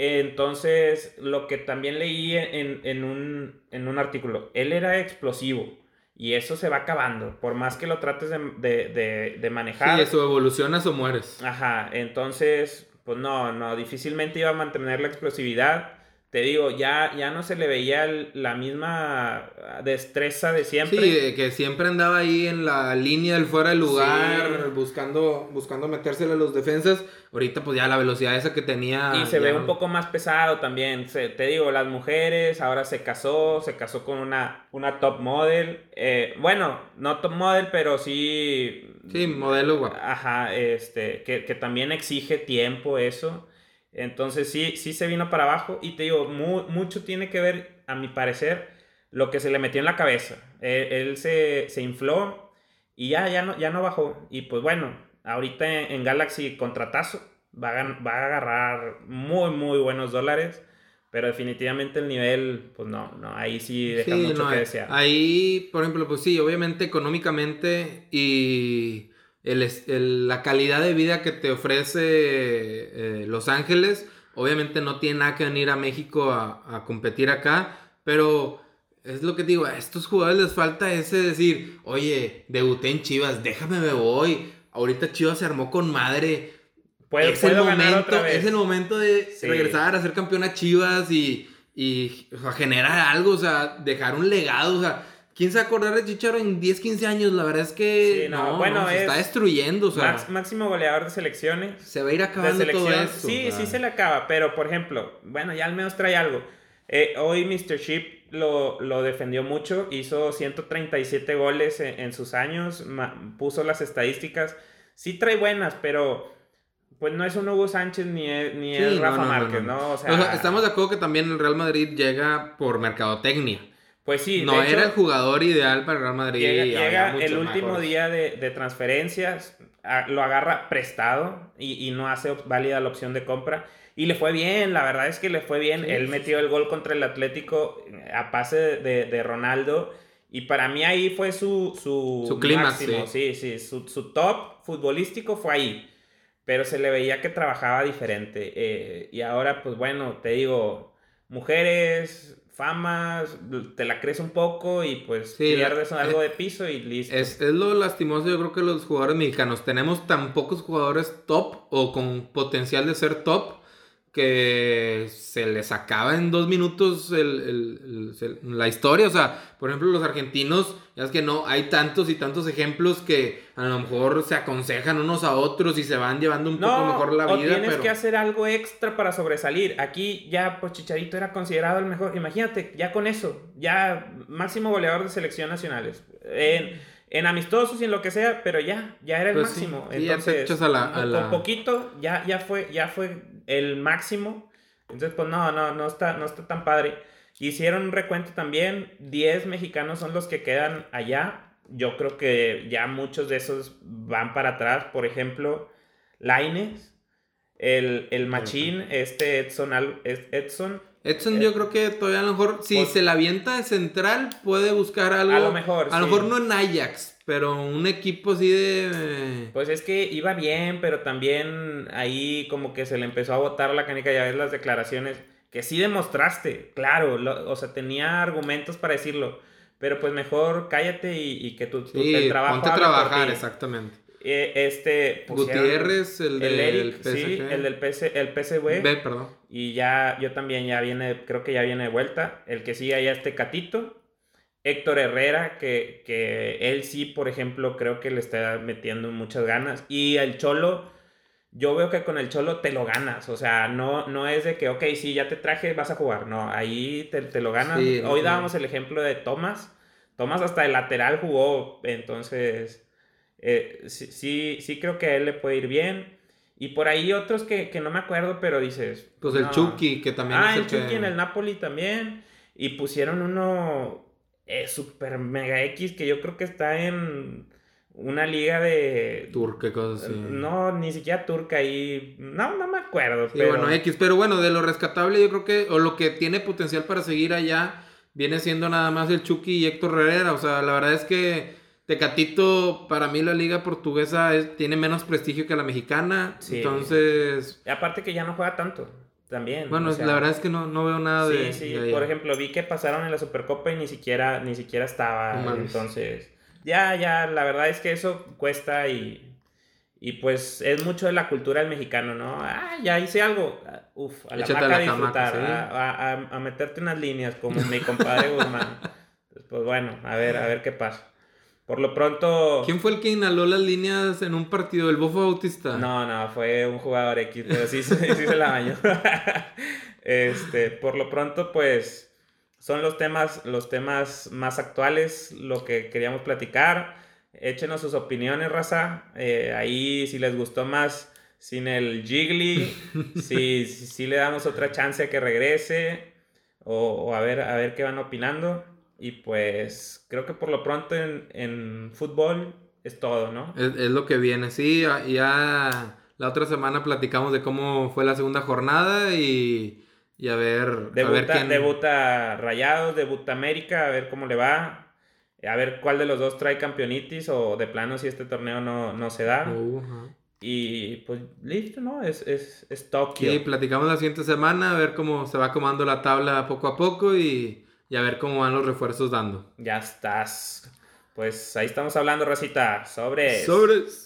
Speaker 1: Entonces, lo que también leí en, en un, en un artículo, él era explosivo y eso se va acabando, por más que lo trates de, de, de- de manejar.
Speaker 2: Sí, eso evolucionas o mueres.
Speaker 1: Ajá, entonces, pues no, no, difícilmente iba a mantener la explosividad. Te digo, ya, ya no se le veía el- la misma destreza de siempre.
Speaker 2: Sí, que siempre andaba ahí en la línea del fuera de lugar,
Speaker 1: Sí.
Speaker 2: buscando, buscando metérsele a los defensas. Ahorita, pues ya la velocidad esa que tenía.
Speaker 1: Y se ve
Speaker 2: no-
Speaker 1: un poco más pesado también. Se- te digo, las mujeres, ahora se casó, se casó con una, una top model. Eh, bueno, no top model, pero sí.
Speaker 2: Sí, modelo guapo.
Speaker 1: Ajá, este, que, que también exige tiempo eso. Entonces sí, sí se vino para abajo. Y te digo, mu- mucho tiene que ver, a mi parecer, lo que se le metió en la cabeza. Él, él se, se infló y ya, ya, no, ya no bajó. Y pues bueno, ahorita en, en Galaxy contratazo. Va a, va a agarrar muy, muy buenos dólares. Pero definitivamente el nivel, pues no, no, ahí sí deja
Speaker 2: Sí,
Speaker 1: mucho
Speaker 2: no,
Speaker 1: que desear.
Speaker 2: Ahí, por ejemplo, pues sí, obviamente económicamente y el es- el- la calidad de vida que te ofrece eh, Los Ángeles, obviamente no tiene nada que venir a México a, a competir acá, pero es lo que digo, a estos jugadores les falta ese decir, oye, debuté en Chivas, déjame me voy, ahorita Chivas se armó con madre,
Speaker 1: Puedo,
Speaker 2: es, el
Speaker 1: puedo
Speaker 2: momento,
Speaker 1: otra vez.
Speaker 2: es el momento de
Speaker 1: Sí.
Speaker 2: regresar a ser campeón a Chivas y, y o sea, generar algo, o sea, dejar un legado, o sea, ¿quién se va a acordar de Chicharo en 10, 15 años? La verdad es que
Speaker 1: Sí, no,
Speaker 2: no,
Speaker 1: bueno,
Speaker 2: no, se
Speaker 1: es
Speaker 2: está destruyendo, o sea,
Speaker 1: máximo goleador de selecciones.
Speaker 2: se va a ir acabando todo eso.
Speaker 1: sí, sí se le acaba, pero por ejemplo, bueno, ya al menos trae algo. Eh, hoy Mr. Chip lo, lo defendió mucho, hizo 137 goles en, en sus años, ma- puso las estadísticas. Sí trae buenas, pero pues no es un Hugo Sánchez ni es, ni
Speaker 2: Sí,
Speaker 1: es Rafa
Speaker 2: no, no,
Speaker 1: Márquez,
Speaker 2: no.
Speaker 1: O sea,
Speaker 2: estamos de acuerdo que también el Real Madrid llega por mercadotecnia.
Speaker 1: Pues sí,
Speaker 2: no
Speaker 1: hecho,
Speaker 2: era el jugador ideal para el Real Madrid.
Speaker 1: Llega, llega el último
Speaker 2: mejores.
Speaker 1: día de, de transferencias, a- lo agarra prestado y, y no hace válida la opción de compra. Y le fue bien, la verdad es que le fue bien.
Speaker 2: Sí,
Speaker 1: Él
Speaker 2: sí,
Speaker 1: metió el gol contra el Atlético eh, a pase de, de Ronaldo. Y para mí ahí fue su, su,
Speaker 2: Su clímax.
Speaker 1: Sí, sí, su, su top futbolístico fue ahí. Pero se le veía que trabajaba diferente. eh, y ahora, pues bueno, te digo, mujeres, famas, te la crees un poco y pues
Speaker 2: Sí, la-
Speaker 1: pierdes algo de piso y listo.
Speaker 2: Es, es lo lastimoso, yo creo que los jugadores mexicanos tenemos tan pocos jugadores top o con potencial de ser top que se les acaba en dos minutos el- el- el- el- la historia. O sea, por ejemplo, los argentinos, ya es que no, hay tantos y tantos ejemplos que a lo mejor se aconsejan unos a otros y se van llevando un poco mejor la
Speaker 1: o
Speaker 2: vida.
Speaker 1: tienes
Speaker 2: pero...
Speaker 1: que hacer algo extra para sobresalir. Aquí ya, pues Chicharito era considerado el mejor. Imagínate, ya con eso, ya máximo goleador de selección nacionales. En, en amistosos y en lo que sea, pero ya, ya era el
Speaker 2: Pues
Speaker 1: máximo.
Speaker 2: sí, ya te
Speaker 1: Entonces,
Speaker 2: echas a la- a
Speaker 1: con poquito, ya, ya, fue, ya fue el máximo. Entonces, pues no, no, no está, no está tan padre. Hicieron un recuento también. 10 mexicanos son los que quedan allá. Yo creo que ya muchos de esos van para atrás. Por ejemplo, Laines, el, el machín, este Edson, Al- Ed- Edson.
Speaker 2: Edson yo creo que todavía a lo mejor, si
Speaker 1: Pues-
Speaker 2: se la avienta de central, puede buscar algo.
Speaker 1: A lo mejor,
Speaker 2: A lo
Speaker 1: sí.
Speaker 2: mejor no en Ajax, pero un equipo así de...
Speaker 1: Pues es que iba bien, pero también ahí como que se le empezó a botar la canica, ya ves las declaraciones, que sí demostraste, claro, o sea, tenía argumentos para decirlo, pero pues mejor cállate y, que tu, tu
Speaker 2: sí, Ponte a trabajar, exactamente.
Speaker 1: Eh, este
Speaker 2: Gutiérrez, el, del
Speaker 1: el sí, el del PC, el PSV.
Speaker 2: B, perdón.
Speaker 1: Y ya yo también ya viene, creo que ya viene de vuelta. El que sigue allá este Catito. Héctor Herrera, que, que él sí, por ejemplo, creo que le está metiendo muchas ganas. Y el Cholo, yo veo que con el Cholo te lo ganas. O sea, no, no es de que, ok, sí, ya te traje, vas a jugar. No, ahí te, te lo ganas. Hoy dábamos el ejemplo de Tomás. Tomás hasta el lateral jugó, entonces eh, sí, sí, creo que a él le puede ir bien. Y por ahí otros que, no me acuerdo, pero dices.
Speaker 2: Pues el Chucky, que también
Speaker 1: ah, es el, el Chucky en el Napoli también. Y pusieron uno eh, super mega X que yo creo que está en una liga de.
Speaker 2: Turca, cosas así.
Speaker 1: No, ni siquiera turca y. No, no me acuerdo.
Speaker 2: pero... bueno, X. Pero bueno, de lo rescatable, yo creo que. O lo que tiene potencial para seguir allá. Viene siendo nada más el Chucky y Héctor Herrera. O sea, la verdad es que Tecatito, para mí la liga portuguesa tiene menos prestigio que la mexicana. Entonces...
Speaker 1: Y aparte que ya no juega tanto. También.
Speaker 2: Bueno, la verdad es que no, no veo nada de...
Speaker 1: Sí, sí. Por ejemplo, vi que pasaron en la Supercopa y ni siquiera, ni siquiera estaba. entonces, ya, ya, la verdad es que eso cuesta y... Y pues es mucho de la cultura del mexicano, ¿no? Ah, ya hice algo. Uf, a la maca a disfrutar, a, a, meterte unas líneas como mi compadre Guzmán. *laughs* Pues bueno, a ver, a ver qué pasa. Por lo pronto.
Speaker 2: ¿Quién fue el que inhaló las líneas en un partido? ¿El Bofo Bautista?
Speaker 1: No, no, fue un jugador X, pero sí, *laughs* sí, se la bañó. *laughs* este, por lo pronto, pues. Son los temas, los temas más actuales, lo que queríamos platicar. Échenos sus opiniones, raza. Eh, ahí, si les gustó más sin el Jiggly, *laughs* si, si, le damos otra chance a que regrese, o, o a, ver, a ver qué van opinando. Y pues creo que por lo pronto en, fútbol es todo, ¿no?
Speaker 2: Es, lo que viene, sí. Ya la otra semana platicamos de cómo fue la segunda jornada y, a ver.
Speaker 1: Debuta,
Speaker 2: a ver quién...
Speaker 1: debuta Rayados, debuta América, a ver cómo le va. A ver cuál de los dos trae campeonitis o de plano si este torneo no, se da. Y pues listo, ¿no? Es, es, es Tokio.
Speaker 2: Sí, platicamos la siguiente semana, a ver cómo se va comando la tabla poco a poco y y a ver cómo van los refuerzos dando.
Speaker 1: Ya estás. Pues ahí estamos hablando, Rosita, sobre...
Speaker 2: Sobres.